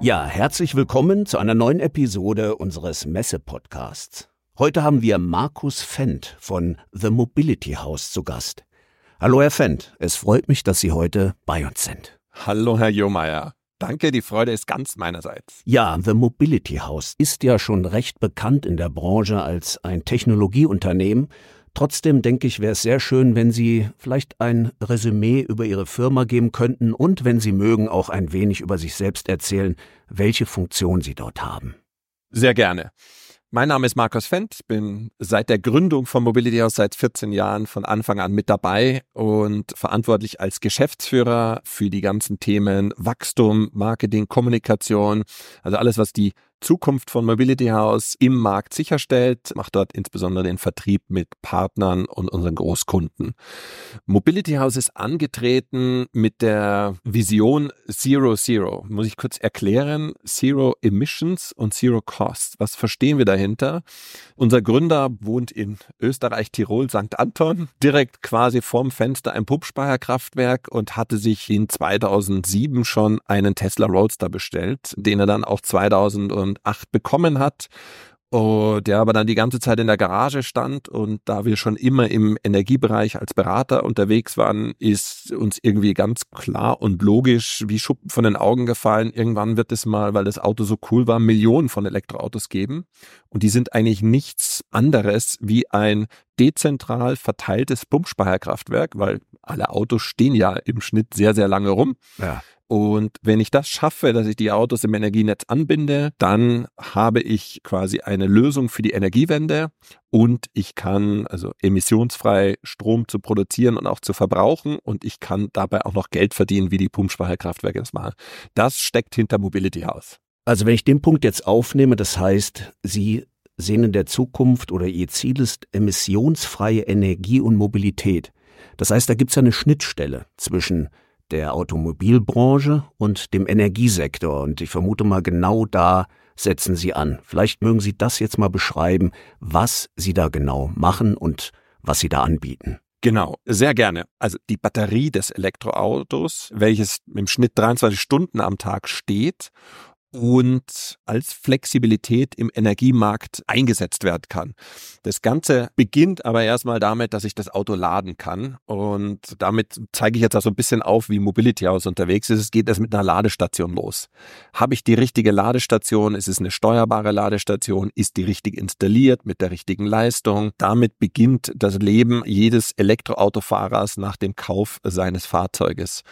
Ja, herzlich willkommen zu einer neuen Episode unseres Messe-Podcasts. Heute haben wir Markus Fendt von The Mobility House zu Gast. Hallo, Herr Fendt. Es freut mich, dass Sie heute bei uns sind. Hallo, Herr Jomeyer. Danke, die Freude ist ganz meinerseits. Ja, The Mobility House ist ja schon recht bekannt in der Branche als ein Technologieunternehmen. Trotzdem denke ich, wäre es sehr schön, wenn Sie vielleicht ein Resümee über Ihre Firma geben könnten und, wenn Sie mögen, auch ein wenig über sich selbst erzählen, welche Funktion Sie dort haben. Sehr gerne. Mein Name ist Markus Fendt, bin seit der Gründung von Mobility House seit 14 Jahren von Anfang an mit dabei und verantwortlich als Geschäftsführer für die ganzen Themen Wachstum, Marketing, Kommunikation, also alles, was die Zukunft von Mobility House im Markt sicherstellt, macht dort insbesondere den Vertrieb mit Partnern und unseren Großkunden. Mobility House ist angetreten mit der Vision Zero Zero. Muss ich kurz erklären? Zero Emissions und Zero Cost. Was verstehen wir dahinter? Unser Gründer wohnt in Österreich, Tirol, St. Anton, direkt quasi vorm Fenster ein Pumpspeicherkraftwerk und hatte sich in 2007 schon einen Tesla Roadster bestellt, den er dann auch 2000 2008 bekommen hat, oh, der aber dann die ganze Zeit in der Garage stand und da wir schon immer im Energiebereich als Berater unterwegs waren, ist uns irgendwie ganz klar und logisch wie Schuppen von den Augen gefallen. Irgendwann wird es mal, weil das Auto so cool war, Millionen von Elektroautos geben und die sind eigentlich nichts anderes wie ein dezentral verteiltes Pumpspeicherkraftwerk, weil alle Autos stehen ja im Schnitt sehr, sehr lange rum. Ja. Und wenn ich das schaffe, dass ich die Autos im Energienetz anbinde, dann habe ich quasi eine Lösung für die Energiewende und ich kann also emissionsfrei Strom zu produzieren und auch zu verbrauchen und ich kann dabei auch noch Geld verdienen, wie die Pumpspeicherkraftwerke das machen. Das steckt hinter Mobility House. Also wenn ich den Punkt jetzt aufnehme, das heißt, Sie sehen in der Zukunft oder Ihr Ziel ist emissionsfreie Energie und Mobilität. Das heißt, da gibt es ja eine Schnittstelle zwischen der Automobilbranche und dem Energiesektor. Und ich vermute mal, genau da setzen Sie an. Vielleicht mögen Sie das jetzt mal beschreiben, was Sie da genau machen und was Sie da anbieten. Genau, sehr gerne. Also die Batterie des Elektroautos, welches im Schnitt 23 Stunden am Tag steht und als Flexibilität im Energiemarkt eingesetzt werden kann. Das Ganze beginnt aber erstmal damit, dass ich das Auto laden kann und damit zeige ich jetzt auch so ein bisschen auf, wie Mobility House unterwegs ist. Es geht erst mit einer Ladestation los. Habe ich die richtige Ladestation? Ist es eine steuerbare Ladestation? Ist die richtig installiert mit der richtigen Leistung? Damit beginnt das Leben jedes Elektroautofahrers nach dem Kauf seines Fahrzeuges.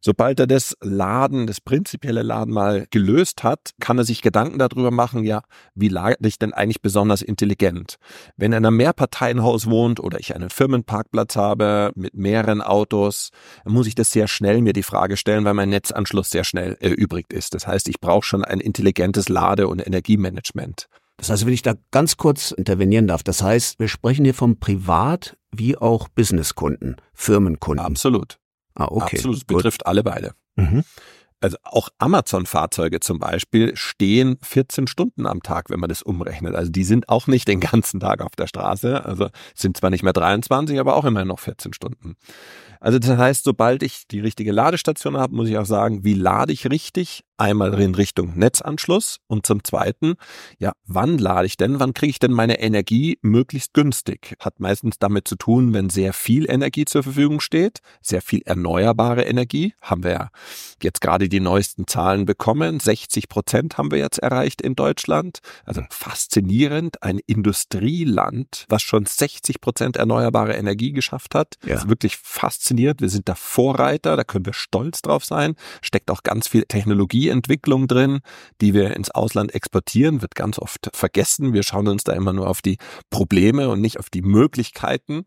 Sobald er das Laden, das prinzipielle Laden mal gelöst hat, kann er sich Gedanken darüber machen, ja, wie lade ich denn eigentlich besonders intelligent? Wenn er in einem Mehrparteienhaus wohnt oder ich einen Firmenparkplatz habe mit mehreren Autos, muss ich das sehr schnell mir die Frage stellen, weil mein Netzanschluss sehr schnell erübrigt ist. Das heißt, ich brauche schon ein intelligentes Lade- und Energiemanagement. Das heißt, wenn ich da ganz kurz intervenieren darf, das heißt, wir sprechen hier vom Privat- wie auch Businesskunden, Firmenkunden. Absolut. Ah, okay. Absolut, es betrifft alle beide. Mhm also auch Amazon-Fahrzeuge zum Beispiel stehen 14 Stunden am Tag, wenn man das umrechnet. Also die sind auch nicht den ganzen Tag auf der Straße. Also sind zwar nicht mehr 23, aber auch immer noch 14 Stunden. Also das heißt, sobald ich die richtige Ladestation habe, muss ich auch sagen, wie lade ich richtig? Einmal in Richtung Netzanschluss und zum Zweiten, ja, wann lade ich denn? Wann kriege ich denn meine Energie möglichst günstig? Hat meistens damit zu tun, wenn sehr viel Energie zur Verfügung steht, sehr viel erneuerbare Energie. Haben wir ja jetzt gerade die neuesten Zahlen bekommen. 60 Prozent haben wir jetzt erreicht in Deutschland. Also faszinierend. Ein Industrieland, was schon 60 Prozent erneuerbare Energie geschafft hat. Ja. Das ist wirklich faszinierend. Wir sind da Vorreiter, da können wir stolz drauf sein. Steckt auch ganz viel Technologieentwicklung drin, die wir ins Ausland exportieren, wird ganz oft vergessen. Wir schauen uns da immer nur auf die Probleme und nicht auf die Möglichkeiten.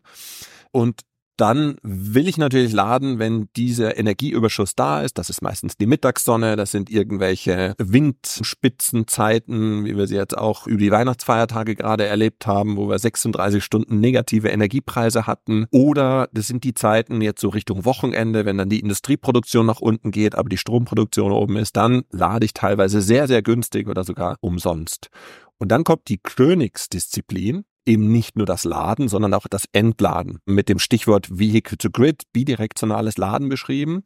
Und dann will ich natürlich laden, wenn dieser Energieüberschuss da ist. Das ist meistens die Mittagssonne, das sind irgendwelche Windspitzenzeiten, wie wir sie jetzt auch über die Weihnachtsfeiertage gerade erlebt haben, wo wir 36 Stunden negative Energiepreise hatten. Oder das sind die Zeiten jetzt so Richtung Wochenende, wenn dann die Industrieproduktion nach unten geht, aber die Stromproduktion oben ist, dann lade ich teilweise sehr, sehr günstig oder sogar umsonst. Und dann kommt die Königsdisziplin, eben nicht nur das Laden, sondern auch das Entladen. Mit dem Stichwort Vehicle to Grid, bidirektionales Laden beschrieben.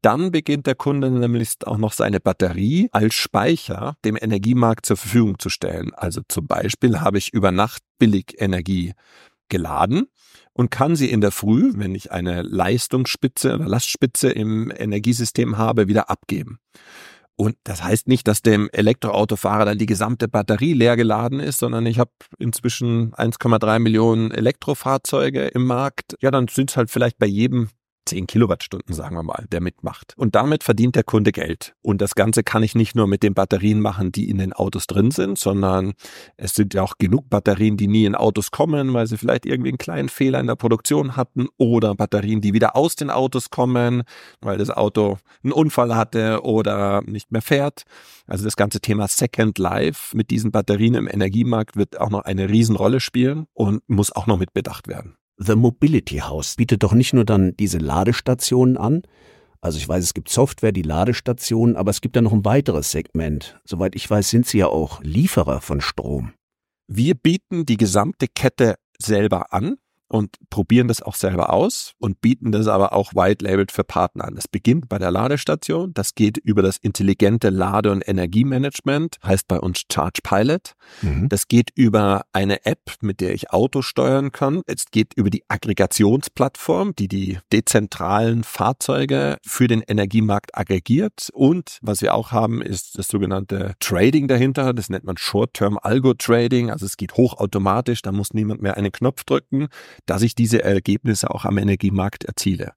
Dann beginnt der Kunde nämlich auch noch seine Batterie als Speicher dem Energiemarkt zur Verfügung zu stellen. Also zum Beispiel habe ich über Nacht billig Energie geladen und kann sie in der Früh, wenn ich eine Leistungsspitze oder Lastspitze im Energiesystem habe, wieder abgeben. Und das heißt nicht, dass dem Elektroautofahrer dann die gesamte Batterie leer geladen ist, sondern ich habe inzwischen 1,3 Millionen Elektrofahrzeuge im Markt. Ja, dann sind es halt vielleicht bei jedem 10 Kilowattstunden, sagen wir mal, der mitmacht. Und damit verdient der Kunde Geld. Und das Ganze kann ich nicht nur mit den Batterien machen, die in den Autos drin sind, sondern es sind ja auch genug Batterien, die nie in Autos kommen, weil sie vielleicht irgendwie einen kleinen Fehler in der Produktion hatten oder Batterien, die wieder aus den Autos kommen, weil das Auto einen Unfall hatte oder nicht mehr fährt. Also das ganze Thema Second Life mit diesen Batterien im Energiemarkt wird auch noch eine Riesenrolle spielen und muss auch noch mit bedacht werden. The Mobility House bietet doch nicht nur dann diese Ladestationen an, also ich weiß, es gibt Software, die Ladestationen, aber es gibt ja noch ein weiteres Segment. Soweit ich weiß, sind Sie ja auch Lieferer von Strom. Wir bieten die gesamte Kette selber an und probieren das auch selber aus und bieten das aber auch white-labeled für Partner an. Das beginnt bei der Ladestation, das geht über das intelligente Lade- und Energiemanagement, heißt bei uns Charge Pilot. Mhm. Das geht über eine App, mit der ich Autos steuern kann. Es geht über die Aggregationsplattform, die die dezentralen Fahrzeuge für den Energiemarkt aggregiert. Und was wir auch haben, ist das sogenannte Trading dahinter. Das nennt man Short-Term Algo Trading. Also es geht hochautomatisch, da muss niemand mehr einen Knopf drücken dass ich diese Ergebnisse auch am Energiemarkt erziele.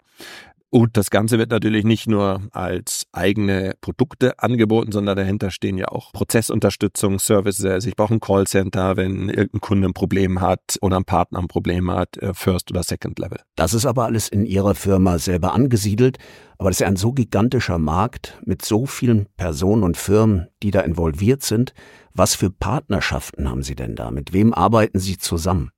Und das Ganze wird natürlich nicht nur als eigene Produkte angeboten, sondern dahinter stehen ja auch Prozessunterstützung, Services. Ich brauche ein Callcenter, wenn irgendein Kunde ein Problem hat oder ein Partner ein Problem hat, äh, First oder Second Level. Das ist aber alles in Ihrer Firma selber angesiedelt. Aber das ist ja ein so gigantischer Markt mit so vielen Personen und Firmen, die da involviert sind. Was für Partnerschaften haben Sie denn da? Mit wem arbeiten Sie zusammen?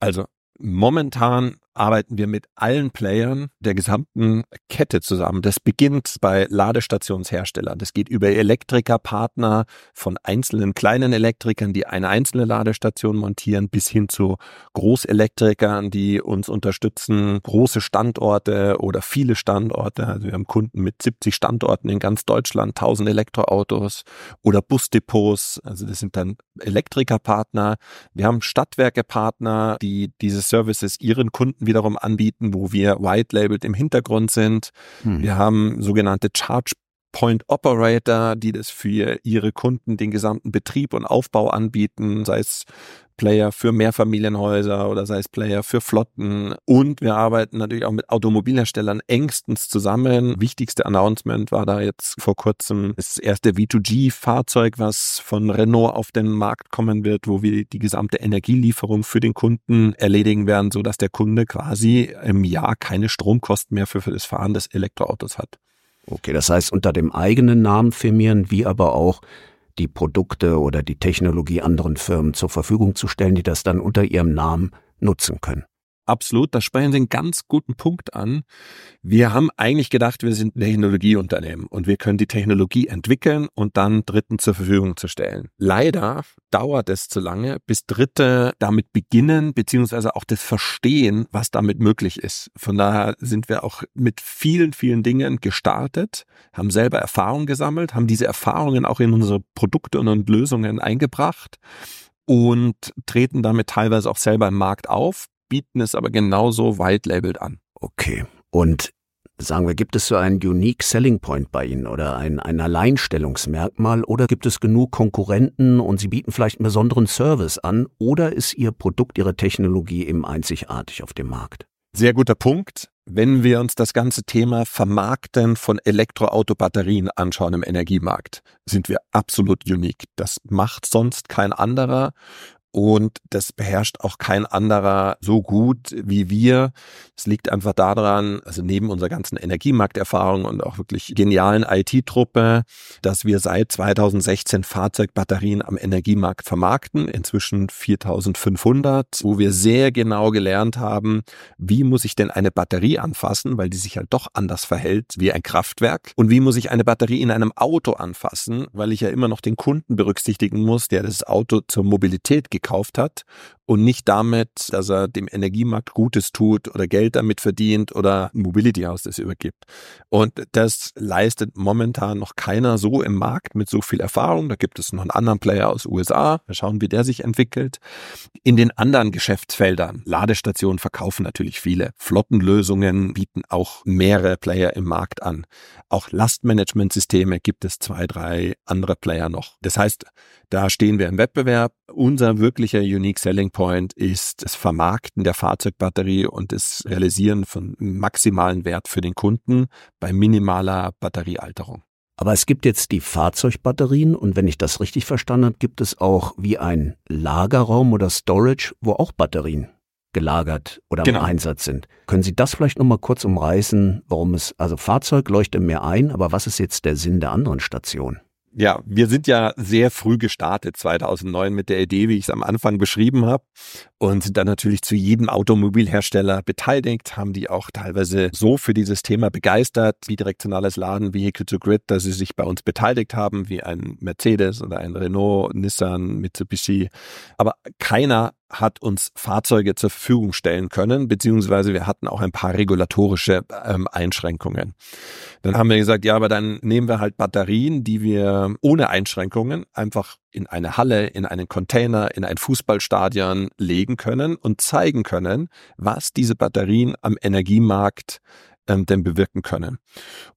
Also Momentan arbeiten wir mit allen Playern der gesamten Kette zusammen. Das beginnt bei Ladestationsherstellern. Das geht über Elektrikerpartner von einzelnen kleinen Elektrikern, die eine einzelne Ladestation montieren, bis hin zu Großelektrikern, die uns unterstützen, große Standorte oder viele Standorte. Also wir haben Kunden mit 70 Standorten in ganz Deutschland, 1000 Elektroautos oder Busdepots. Also das sind dann Elektrikerpartner. Wir haben Stadtwerkepartner, die diese Services ihren Kunden wiederum anbieten, wo wir white-labeled im Hintergrund sind. Hm. Wir haben sogenannte Charge Point Operator, die das für ihre Kunden den gesamten Betrieb und Aufbau anbieten, sei es Player für Mehrfamilienhäuser oder sei es Player für Flotten. Und wir arbeiten natürlich auch mit Automobilherstellern engstens zusammen. Wichtigste Announcement war da jetzt vor kurzem das erste V2G-Fahrzeug, was von Renault auf den Markt kommen wird, wo wir die gesamte Energielieferung für den Kunden erledigen werden, so dass der Kunde quasi im Jahr keine Stromkosten mehr für, für das Fahren des Elektroautos hat. Okay, das heißt unter dem eigenen Namen firmieren, wie aber auch die Produkte oder die Technologie anderen Firmen zur Verfügung zu stellen, die das dann unter ihrem Namen nutzen können. Absolut, da sprechen Sie einen ganz guten Punkt an. Wir haben eigentlich gedacht, wir sind ein Technologieunternehmen und wir können die Technologie entwickeln und dann Dritten zur Verfügung zu stellen. Leider dauert es zu lange, bis Dritte damit beginnen, beziehungsweise auch das verstehen, was damit möglich ist. Von daher sind wir auch mit vielen, vielen Dingen gestartet, haben selber Erfahrungen gesammelt, haben diese Erfahrungen auch in unsere Produkte und Lösungen eingebracht und treten damit teilweise auch selber im Markt auf, bieten es aber genauso white-labeled an. Okay. Und sagen wir, gibt es so einen Unique Selling Point bei Ihnen oder ein, ein Alleinstellungsmerkmal oder gibt es genug Konkurrenten und Sie bieten vielleicht einen besonderen Service an oder ist Ihr Produkt, Ihre Technologie eben einzigartig auf dem Markt? Sehr guter Punkt. Wenn wir uns das ganze Thema Vermarkten von Elektroautobatterien anschauen im Energiemarkt, sind wir absolut unique. Das macht sonst kein anderer und das beherrscht auch kein anderer so gut wie wir. Es liegt einfach daran, also neben unserer ganzen Energiemarkterfahrung und auch wirklich genialen IT-Truppe, dass wir seit 2016 Fahrzeugbatterien am Energiemarkt vermarkten, inzwischen 4500, wo wir sehr genau gelernt haben, wie muss ich denn eine Batterie anfassen, weil die sich halt doch anders verhält wie ein Kraftwerk und wie muss ich eine Batterie in einem Auto anfassen, weil ich ja immer noch den Kunden berücksichtigen muss, der das Auto zur Mobilität hat und nicht damit, dass er dem Energiemarkt Gutes tut oder Geld damit verdient oder Mobility House das übergibt. Und das leistet momentan noch keiner so im Markt mit so viel Erfahrung. Da gibt es noch einen anderen Player aus USA. Wir schauen, wie der sich entwickelt. In den anderen Geschäftsfeldern, Ladestationen verkaufen natürlich viele. Flottenlösungen bieten auch mehrere Player im Markt an. Auch Lastmanagementsysteme gibt es zwei, drei andere Player noch. Das heißt, da stehen wir im Wettbewerb. Unser wirklicher Unique Selling Point ist das Vermarkten der Fahrzeugbatterie und das Realisieren von maximalen Wert für den Kunden bei minimaler Batteriealterung. Aber es gibt jetzt die Fahrzeugbatterien und wenn ich das richtig verstanden habe, gibt es auch wie ein Lagerraum oder Storage, wo auch Batterien gelagert oder genau. im Einsatz sind. Können Sie das vielleicht nochmal kurz umreißen, warum es, also Fahrzeug leuchtet mehr ein, aber was ist jetzt der Sinn der anderen Station? Ja, wir sind ja sehr früh gestartet, 2009 mit der Idee, wie ich es am Anfang beschrieben habe und dann natürlich zu jedem Automobilhersteller beteiligt, haben die auch teilweise so für dieses Thema begeistert, wie direktionales Laden, Vehicle to Grid, dass sie sich bei uns beteiligt haben, wie ein Mercedes oder ein Renault, Nissan, Mitsubishi. Aber keiner hat uns Fahrzeuge zur Verfügung stellen können, beziehungsweise wir hatten auch ein paar regulatorische ähm, Einschränkungen. Dann haben wir gesagt, ja, aber dann nehmen wir halt Batterien, die wir ohne Einschränkungen einfach in eine Halle, in einen Container, in ein Fußballstadion legen können und zeigen können, was diese Batterien am Energiemarkt ähm, denn bewirken können.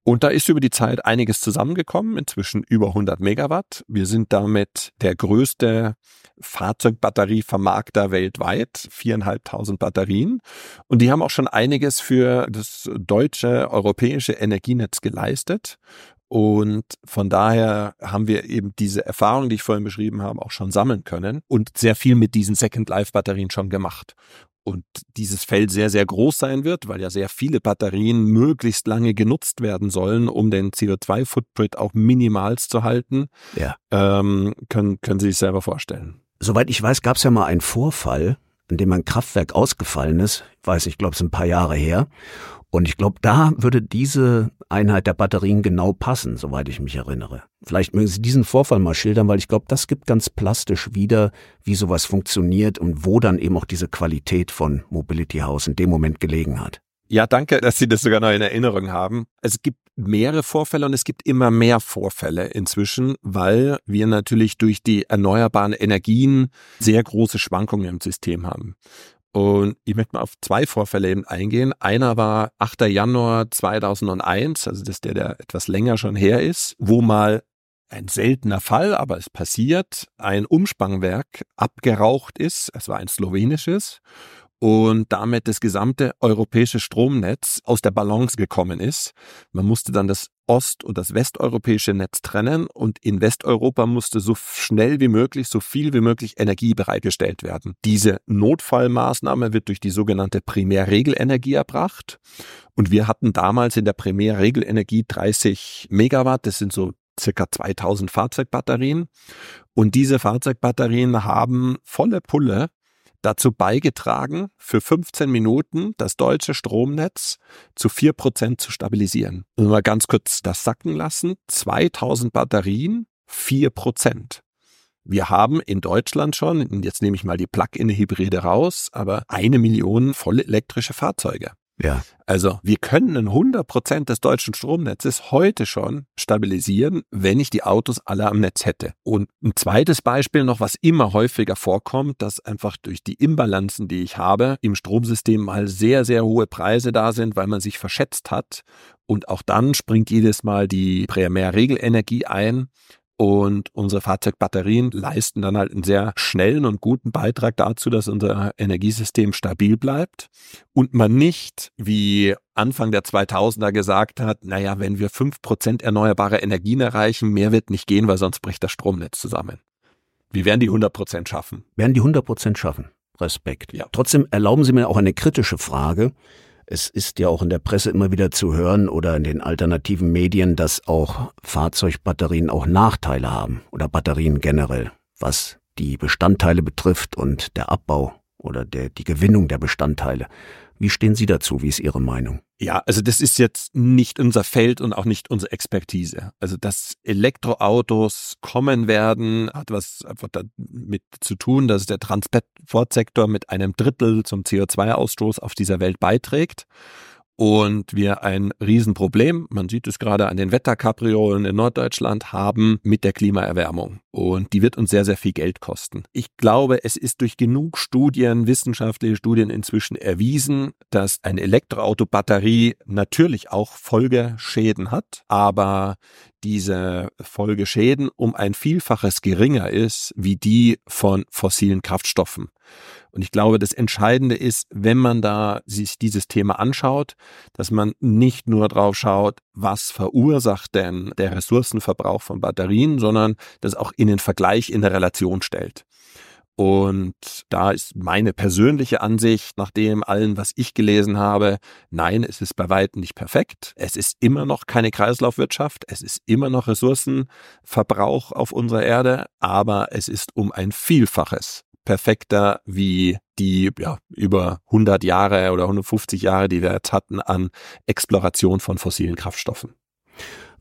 Und da ist über die Zeit einiges zusammengekommen, inzwischen über 100 Megawatt. Wir sind damit der größte Fahrzeugbatterievermarkter weltweit, viereinhalbtausend Batterien. Und die haben auch schon einiges für das deutsche, europäische Energienetz geleistet. Und von daher haben wir eben diese Erfahrung, die ich vorhin beschrieben habe, auch schon sammeln können und sehr viel mit diesen Second Life Batterien schon gemacht und dieses Feld sehr, sehr groß sein wird, weil ja sehr viele Batterien möglichst lange genutzt werden sollen, um den CO2-Footprint auch minimals zu halten, ja. ähm, können, können Sie sich selber vorstellen. Soweit ich weiß, gab es ja mal einen Vorfall, in dem ein Kraftwerk ausgefallen ist. Weiß, ich glaube, es ein paar Jahre her. Und ich glaube, da würde diese Einheit der Batterien genau passen, soweit ich mich erinnere. Vielleicht mögen Sie diesen Vorfall mal schildern, weil ich glaube, das gibt ganz plastisch wieder, wie sowas funktioniert und wo dann eben auch diese Qualität von Mobility House in dem Moment gelegen hat. Ja, danke, dass Sie das sogar noch in Erinnerung haben. Es gibt mehrere Vorfälle und es gibt immer mehr Vorfälle inzwischen, weil wir natürlich durch die erneuerbaren Energien sehr große Schwankungen im System haben. Und ich möchte mal auf zwei Vorfälle eben eingehen. Einer war 8. Januar 2001, also das ist der, der etwas länger schon her ist, wo mal ein seltener Fall, aber es passiert, ein Umspannwerk abgeraucht ist. Es war ein slowenisches und damit das gesamte europäische Stromnetz aus der Balance gekommen ist. Man musste dann das ost- und das westeuropäische Netz trennen und in Westeuropa musste so schnell wie möglich, so viel wie möglich Energie bereitgestellt werden. Diese Notfallmaßnahme wird durch die sogenannte Primärregelenergie erbracht und wir hatten damals in der Primärregelenergie 30 Megawatt, das sind so circa 2000 Fahrzeugbatterien und diese Fahrzeugbatterien haben volle Pulle dazu beigetragen, für 15 Minuten das deutsche Stromnetz zu 4% zu stabilisieren. Und mal ganz kurz das sacken lassen. 2000 Batterien, 4%. Wir haben in Deutschland schon, jetzt nehme ich mal die Plug-in-Hybride raus, aber eine Million voll elektrische Fahrzeuge. Ja. Also wir können 100 Prozent des deutschen Stromnetzes heute schon stabilisieren, wenn ich die Autos alle am Netz hätte. Und ein zweites Beispiel noch, was immer häufiger vorkommt, dass einfach durch die Imbalanzen, die ich habe, im Stromsystem mal sehr, sehr hohe Preise da sind, weil man sich verschätzt hat. Und auch dann springt jedes Mal die Primärregelenergie ein und unsere Fahrzeugbatterien leisten dann halt einen sehr schnellen und guten Beitrag dazu, dass unser Energiesystem stabil bleibt und man nicht, wie Anfang der 2000er gesagt hat, naja, wenn wir fünf Prozent erneuerbare Energien erreichen, mehr wird nicht gehen, weil sonst bricht das Stromnetz zusammen. Wir werden die 100 Prozent schaffen. Werden die 100 Prozent schaffen. Respekt. Ja. Trotzdem erlauben Sie mir auch eine kritische Frage. Es ist ja auch in der Presse immer wieder zu hören oder in den alternativen Medien, dass auch Fahrzeugbatterien auch Nachteile haben oder Batterien generell, was die Bestandteile betrifft und der Abbau oder der, die Gewinnung der Bestandteile. Wie stehen Sie dazu? Wie ist Ihre Meinung? Ja, also das ist jetzt nicht unser Feld und auch nicht unsere Expertise. Also dass Elektroautos kommen werden, hat was einfach damit zu tun, dass der Transportsektor mit einem Drittel zum CO2-Ausstoß auf dieser Welt beiträgt und wir ein Riesenproblem, man sieht es gerade an den Wetterkapriolen in Norddeutschland, haben mit der Klimaerwärmung. Und die wird uns sehr, sehr viel Geld kosten. Ich glaube, es ist durch genug Studien, wissenschaftliche Studien inzwischen erwiesen, dass eine Elektroautobatterie natürlich auch Folgeschäden hat, aber diese Folgeschäden um ein Vielfaches geringer ist wie die von fossilen Kraftstoffen. Und ich glaube, das Entscheidende ist, wenn man da sich dieses Thema anschaut, dass man nicht nur drauf schaut, was verursacht denn der Ressourcenverbrauch von Batterien, sondern das auch in den Vergleich in der Relation stellt. Und da ist meine persönliche Ansicht, nach dem allen, was ich gelesen habe, nein, es ist bei weitem nicht perfekt. Es ist immer noch keine Kreislaufwirtschaft. Es ist immer noch Ressourcenverbrauch auf unserer Erde, aber es ist um ein Vielfaches perfekter wie die ja, über 100 Jahre oder 150 Jahre, die wir jetzt hatten an Exploration von fossilen Kraftstoffen.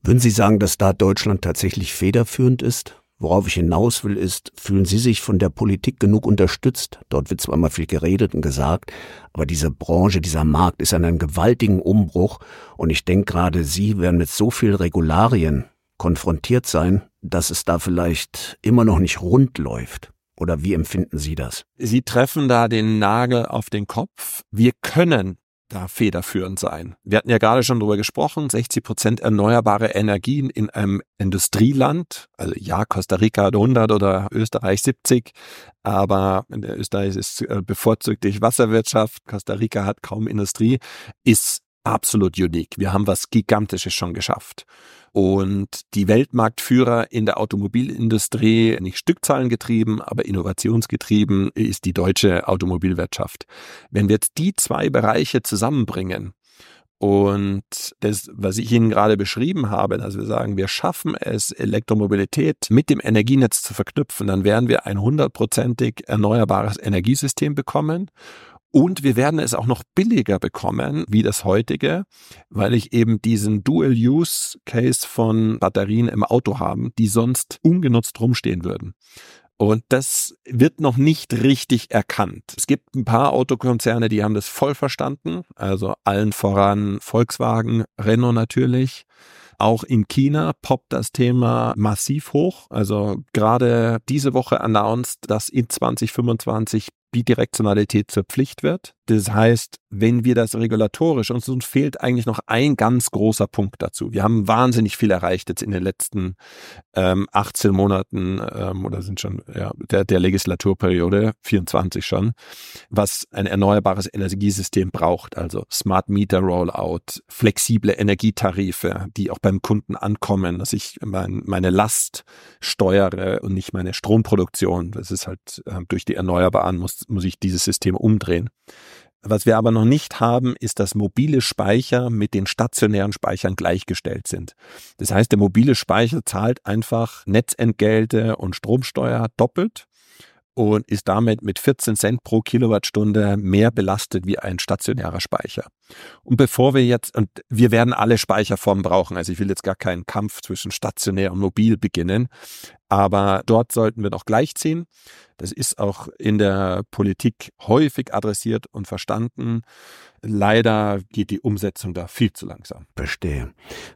Würden Sie sagen, dass da Deutschland tatsächlich federführend ist? Worauf ich hinaus will, ist, fühlen Sie sich von der Politik genug unterstützt? Dort wird zwar immer viel geredet und gesagt, aber diese Branche, dieser Markt ist an einem gewaltigen Umbruch und ich denke gerade, Sie werden mit so viel Regularien konfrontiert sein, dass es da vielleicht immer noch nicht rund läuft. Oder wie empfinden Sie das? Sie treffen da den Nagel auf den Kopf. Wir können da federführend sein. Wir hatten ja gerade schon darüber gesprochen, 60 Prozent erneuerbare Energien in einem Industrieland. Also ja, Costa Rica hat 100 oder Österreich 70, aber Österreich ist äh, bevorzugt durch Wasserwirtschaft, Costa Rica hat kaum Industrie, ist absolut unique. Wir haben was Gigantisches schon geschafft. Und die Weltmarktführer in der Automobilindustrie, nicht Stückzahlen getrieben, aber innovationsgetrieben, ist die deutsche Automobilwirtschaft. Wenn wir jetzt die zwei Bereiche zusammenbringen, und das, was ich Ihnen gerade beschrieben habe, dass wir sagen, wir schaffen es, Elektromobilität mit dem Energienetz zu verknüpfen, dann werden wir ein hundertprozentig erneuerbares Energiesystem bekommen. Und wir werden es auch noch billiger bekommen wie das heutige, weil ich eben diesen Dual-Use-Case von Batterien im Auto haben, die sonst ungenutzt rumstehen würden. Und das wird noch nicht richtig erkannt. Es gibt ein paar Autokonzerne, die haben das voll verstanden. Also allen voran Volkswagen, Renault natürlich. Auch in China poppt das Thema massiv hoch. Also gerade diese Woche announced, dass in 2025 Bidirektionalität zur Pflicht wird. Das heißt, wenn wir das regulatorisch, uns, fehlt eigentlich noch ein ganz großer Punkt dazu. Wir haben wahnsinnig viel erreicht jetzt in den letzten ähm, 18 Monaten ähm, oder sind schon ja, der, der Legislaturperiode, 24 schon, was ein erneuerbares Energiesystem braucht. Also Smart Meter Rollout, flexible Energietarife, die auch beim Kunden ankommen, dass ich mein, meine Last steuere und nicht meine Stromproduktion. Das ist halt äh, durch die Erneuerbaren muss, muss ich dieses System umdrehen. Was wir aber noch nicht haben, ist, dass mobile Speicher mit den stationären Speichern gleichgestellt sind. Das heißt, der mobile Speicher zahlt einfach Netzentgelte und Stromsteuer doppelt und ist damit mit 14 Cent pro Kilowattstunde mehr belastet wie ein stationärer Speicher. Und bevor wir jetzt, und wir werden alle Speicherformen brauchen, also ich will jetzt gar keinen Kampf zwischen stationär und mobil beginnen, aber dort sollten wir noch gleichziehen. Das ist auch in der Politik häufig adressiert und verstanden. Leider geht die Umsetzung da viel zu langsam. Verstehe.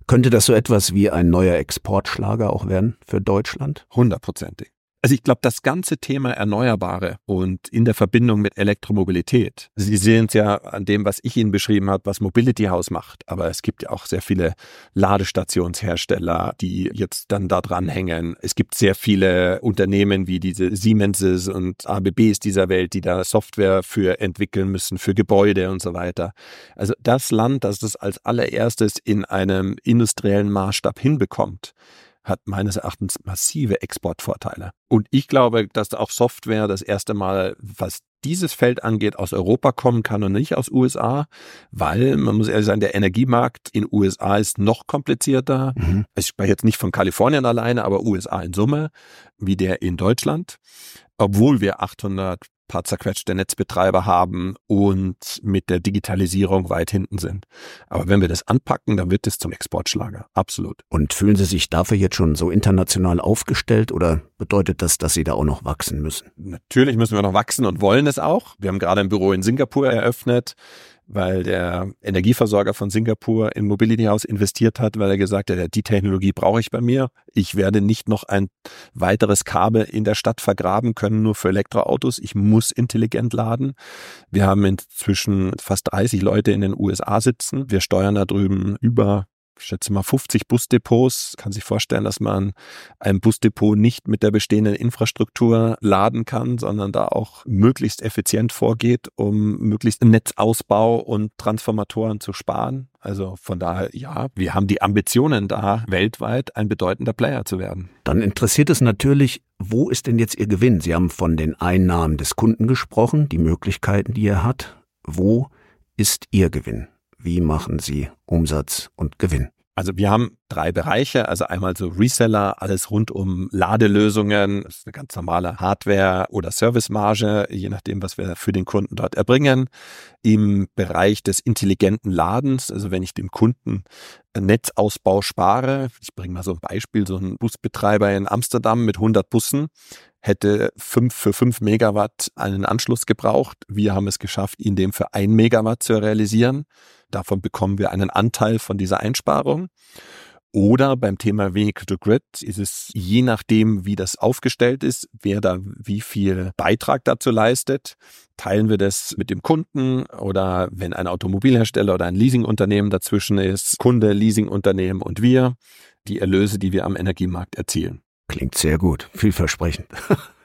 Könnte das so etwas wie ein neuer Exportschlager auch werden für Deutschland? Hundertprozentig. Also ich glaube, das ganze Thema Erneuerbare und in der Verbindung mit Elektromobilität, Sie sehen es ja an dem, was ich Ihnen beschrieben habe, was Mobility House macht, aber es gibt ja auch sehr viele Ladestationshersteller, die jetzt dann da dran hängen. Es gibt sehr viele Unternehmen wie diese Siemenses und ABBs dieser Welt, die da Software für entwickeln müssen, für Gebäude und so weiter. Also das Land, das das als allererstes in einem industriellen Maßstab hinbekommt, hat meines Erachtens massive Exportvorteile. Und ich glaube, dass auch Software das erste Mal, was dieses Feld angeht, aus Europa kommen kann und nicht aus USA, weil man muss ehrlich sagen, der Energiemarkt in USA ist noch komplizierter. Mhm. Ich spreche jetzt nicht von Kalifornien alleine, aber USA in Summe, wie der in Deutschland. Obwohl wir 800 paar zerquetschte Netzbetreiber haben und mit der Digitalisierung weit hinten sind. Aber wenn wir das anpacken, dann wird es zum Exportschlager. Absolut. Und fühlen Sie sich dafür jetzt schon so international aufgestellt oder bedeutet das, dass Sie da auch noch wachsen müssen? Natürlich müssen wir noch wachsen und wollen es auch. Wir haben gerade ein Büro in Singapur eröffnet weil der Energieversorger von Singapur in Mobility House investiert hat, weil er gesagt hat, die Technologie brauche ich bei mir. Ich werde nicht noch ein weiteres Kabel in der Stadt vergraben können, nur für Elektroautos. Ich muss intelligent laden. Wir haben inzwischen fast 30 Leute in den USA sitzen. Wir steuern da drüben über ich schätze mal 50 Busdepots. Kann sich vorstellen, dass man ein Busdepot nicht mit der bestehenden Infrastruktur laden kann, sondern da auch möglichst effizient vorgeht, um möglichst Netzausbau und Transformatoren zu sparen. Also von daher, ja, wir haben die Ambitionen da, weltweit ein bedeutender Player zu werden. Dann interessiert es natürlich, wo ist denn jetzt Ihr Gewinn? Sie haben von den Einnahmen des Kunden gesprochen, die Möglichkeiten, die er hat. Wo ist Ihr Gewinn? Wie machen Sie Umsatz und Gewinn? Also wir haben drei Bereiche, also einmal so Reseller, alles rund um Ladelösungen, das ist eine ganz normale Hardware- oder Servicemarge, je nachdem, was wir für den Kunden dort erbringen. Im Bereich des intelligenten Ladens, also wenn ich dem Kunden Netzausbau spare, ich bringe mal so ein Beispiel, so ein Busbetreiber in Amsterdam mit 100 Bussen, hätte fünf für fünf Megawatt einen Anschluss gebraucht. Wir haben es geschafft, ihn dem für ein Megawatt zu realisieren. Davon bekommen wir einen Anteil von dieser Einsparung. Oder beim Thema Vehicle to Grid ist es je nachdem, wie das aufgestellt ist, wer da wie viel Beitrag dazu leistet. Teilen wir das mit dem Kunden oder wenn ein Automobilhersteller oder ein Leasingunternehmen dazwischen ist, Kunde, Leasingunternehmen und wir, die Erlöse, die wir am Energiemarkt erzielen. Klingt sehr gut, vielversprechend.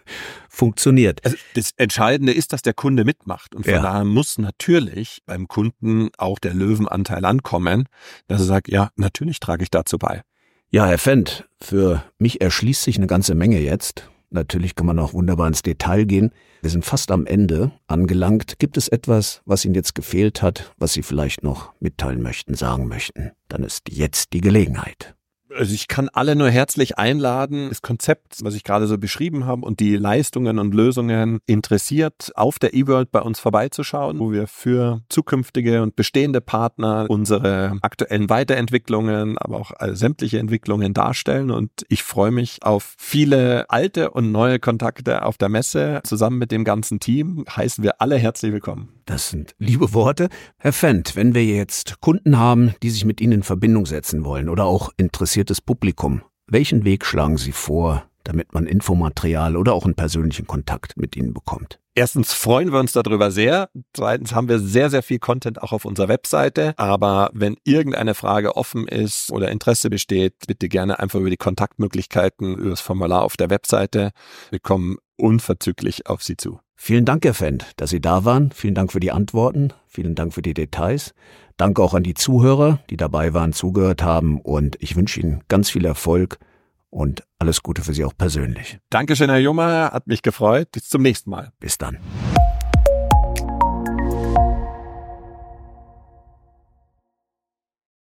funktioniert. Also das Entscheidende ist, dass der Kunde mitmacht. Und von ja. daher muss natürlich beim Kunden auch der Löwenanteil ankommen, dass er sagt, ja, natürlich trage ich dazu bei. Ja, Herr Fendt, für mich erschließt sich eine ganze Menge jetzt. Natürlich kann man auch wunderbar ins Detail gehen. Wir sind fast am Ende angelangt. Gibt es etwas, was Ihnen jetzt gefehlt hat, was Sie vielleicht noch mitteilen möchten, sagen möchten? Dann ist jetzt die Gelegenheit. Also ich kann alle nur herzlich einladen, das Konzept, was ich gerade so beschrieben habe und die Leistungen und Lösungen interessiert, auf der eWorld bei uns vorbeizuschauen, wo wir für zukünftige und bestehende Partner unsere aktuellen Weiterentwicklungen, aber auch sämtliche Entwicklungen darstellen. Und ich freue mich auf viele alte und neue Kontakte auf der Messe. Zusammen mit dem ganzen Team heißen wir alle herzlich willkommen. Das sind liebe Worte. Herr Fendt, wenn wir jetzt Kunden haben, die sich mit Ihnen in Verbindung setzen wollen oder auch interessiertes Publikum, welchen Weg schlagen Sie vor, damit man Infomaterial oder auch einen persönlichen Kontakt mit Ihnen bekommt? Erstens freuen wir uns darüber sehr. Zweitens haben wir sehr, sehr viel Content auch auf unserer Webseite. Aber wenn irgendeine Frage offen ist oder Interesse besteht, bitte gerne einfach über die Kontaktmöglichkeiten, über das Formular auf der Webseite. Wir kommen unverzüglich auf Sie zu. Vielen Dank, Herr Fendt, dass Sie da waren. Vielen Dank für die Antworten. Vielen Dank für die Details. Danke auch an die Zuhörer, die dabei waren, zugehört haben. Und ich wünsche Ihnen ganz viel Erfolg und alles Gute für Sie auch persönlich. Dankeschön, Herr Jummer. Hat mich gefreut. Bis zum nächsten Mal. Bis dann.